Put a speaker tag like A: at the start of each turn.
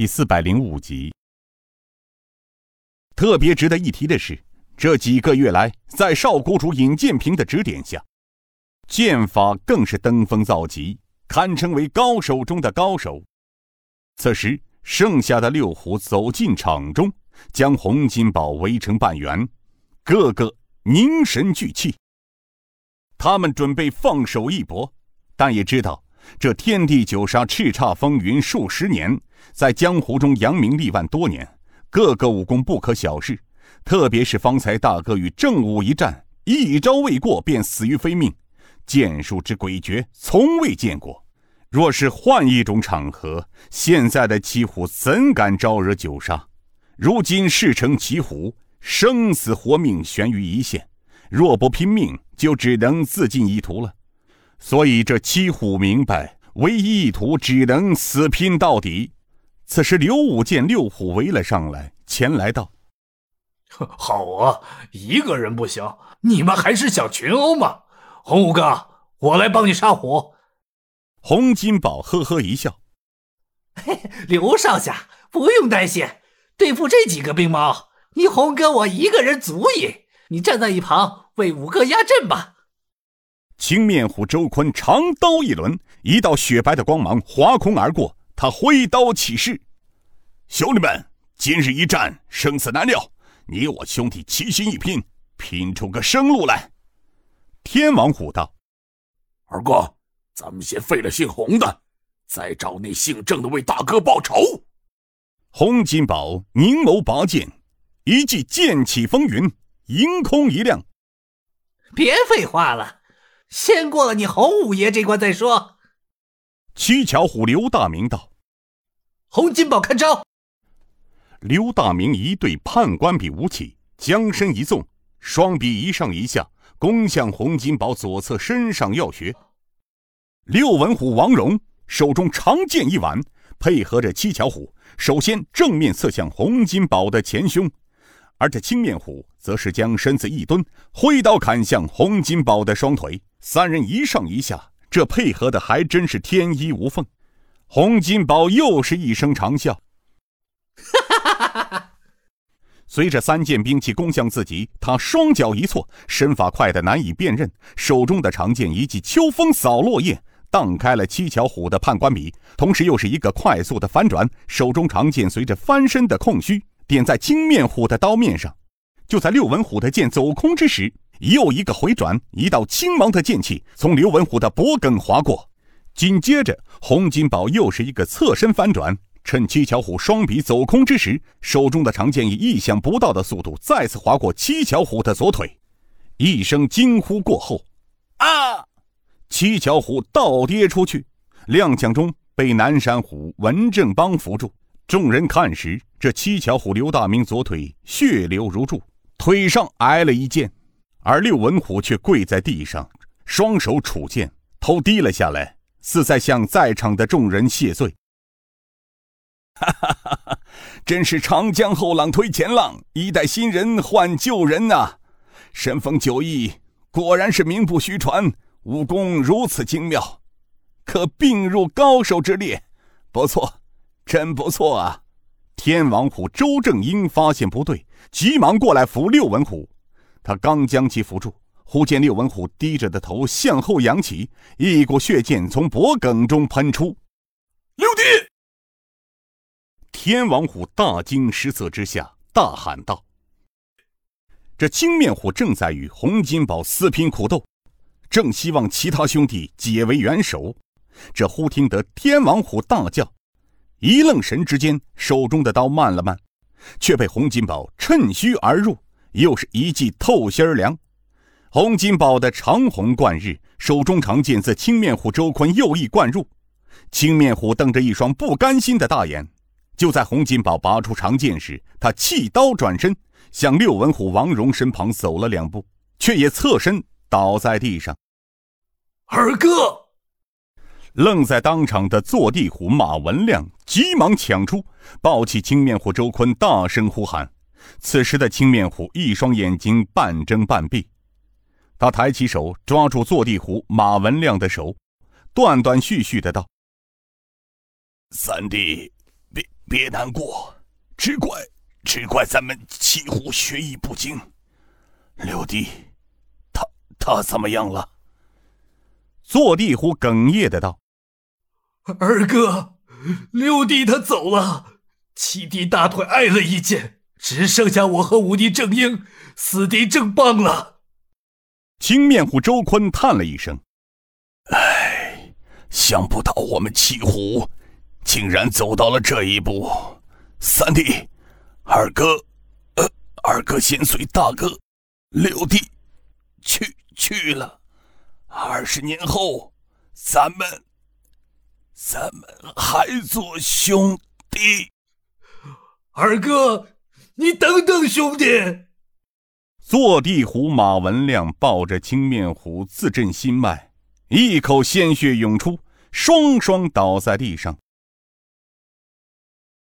A: 第四百零五集。特别值得一提的是，这几个月来，在少谷主尹建平的指点下，剑法更是登峰造极，堪称为高手中的高手。此时，剩下的六虎走进场中，将洪金宝围成半圆，个个凝神聚气。他们准备放手一搏，但也知道这天地九杀叱咤风云数十年，在江湖中扬名立万多年，个个武功不可小视。特别是方才大哥与正武一战，一招未过便死于非命，剑术之诡谲，从未见过。若是换一种场合，现在的七虎怎敢招惹九杀？如今事成骑虎，生死活命悬于一线，若不拼命。就只能自尽一途了，所以这七虎明白，唯一一途只能死拼到底。此时，刘武见六虎围了上来，前来道：“
B: 好啊，一个人不行，你们还是想群殴吗？洪五哥，我来帮你杀虎。”
A: 洪金宝呵呵一笑：“
C: 嘿，刘少侠不用担心，对付这几个兵猫，你洪哥我一个人足矣。你站在一旁。”为五哥压阵吧！
A: 青面虎周坤长刀一抡，一道雪白的光芒划空而过。他挥刀起势：“兄弟们，今日一战生死难料，你我兄弟齐心一拼，拼出个生路来。”天王虎道：“
D: 二哥，咱们先废了姓洪的，再找那姓郑的为大哥报仇。”
A: 洪金宝凝眸拔剑，一记剑起风云，迎空一亮。
C: 别废话了，先过了你洪五爷这关再说。
A: 七巧虎刘大明道：“
C: 洪金宝看招。”
A: 刘大明一对判官笔舞起，将身一纵，双臂一上一下，攻向洪金宝左侧身上要穴。六文虎王荣手中长剑一挽，配合着七巧虎，首先正面刺向洪金宝的前胸。而这青面虎则是将身子一蹲，挥刀砍向洪金宝的双腿。三人一上一下，这配合的还真是天衣无缝。洪金宝又是一声长笑，哈哈哈哈随着三件兵器攻向自己，他双脚一错，身法快得难以辨认，手中的长剑一记秋风扫落叶，荡开了七巧虎的判官笔，同时又是一个快速的翻转，手中长剑随着翻身的空虚。点在青面虎的刀面上，就在六文虎的剑走空之时，又一个回转，一道青芒的剑气从刘文虎的脖颈划过。紧接着，洪金宝又是一个侧身翻转，趁七巧虎双臂走空之时，手中的长剑以意想不到的速度再次划过七巧虎的左腿。一声惊呼过后，啊！七巧虎倒跌出去，踉跄中被南山虎文正邦扶住。众人看时，这七巧虎刘大明左腿血流如注，腿上挨了一剑，而六文虎却跪在地上，双手杵剑，头低了下来，似在向在场的众人谢罪。哈哈哈哈！真是长江后浪推前浪，一代新人换旧人呐！神风九翼果然是名不虚传，武功如此精妙，可并入高手之列，不错。真不错啊！天王虎周正英发现不对，急忙过来扶六文虎。他刚将其扶住，忽见六文虎低着的头向后扬起，一股血剑从脖颈中喷出。
D: 六弟！
A: 天王虎大惊失色之下，大喊道：“这青面虎正在与洪金宝死拼苦斗，正希望其他兄弟解围援手。这忽听得天王虎大叫。”一愣神之间，手中的刀慢了慢，却被洪金宝趁虚而入，又是一记透心凉。洪金宝的长虹贯日，手中长剑自青面虎周坤右翼贯入。青面虎瞪着一双不甘心的大眼。就在洪金宝拔出长剑时，他弃刀转身，向六文虎王荣身旁走了两步，却也侧身倒在地上。
B: 二哥。
A: 愣在当场的坐地虎马文亮急忙抢出，抱起青面虎周坤，大声呼喊。此时的青面虎一双眼睛半睁半闭，他抬起手抓住坐地虎马文亮的手，断断续续的道：“
D: 三弟，别
A: 别难过，只怪只怪咱们七虎学艺不精。六弟，他他怎么样了？
E: 坐地虎哽咽的道：“
C: 二哥，六弟他走了，七弟大腿挨了一剑，只剩下我和五弟正英，四弟正棒了。”
E: 青面虎周坤叹了一声：“
A: 唉，想不到我们七虎竟然走到了这一步。三弟，二哥，呃，二哥先随大哥，六弟去去了。”二十年后，咱们，咱们还做兄弟。
C: 二哥，你等等，兄弟！
E: 坐地虎马文亮抱着青面虎自震心脉，一口鲜血涌出，双双倒在地上。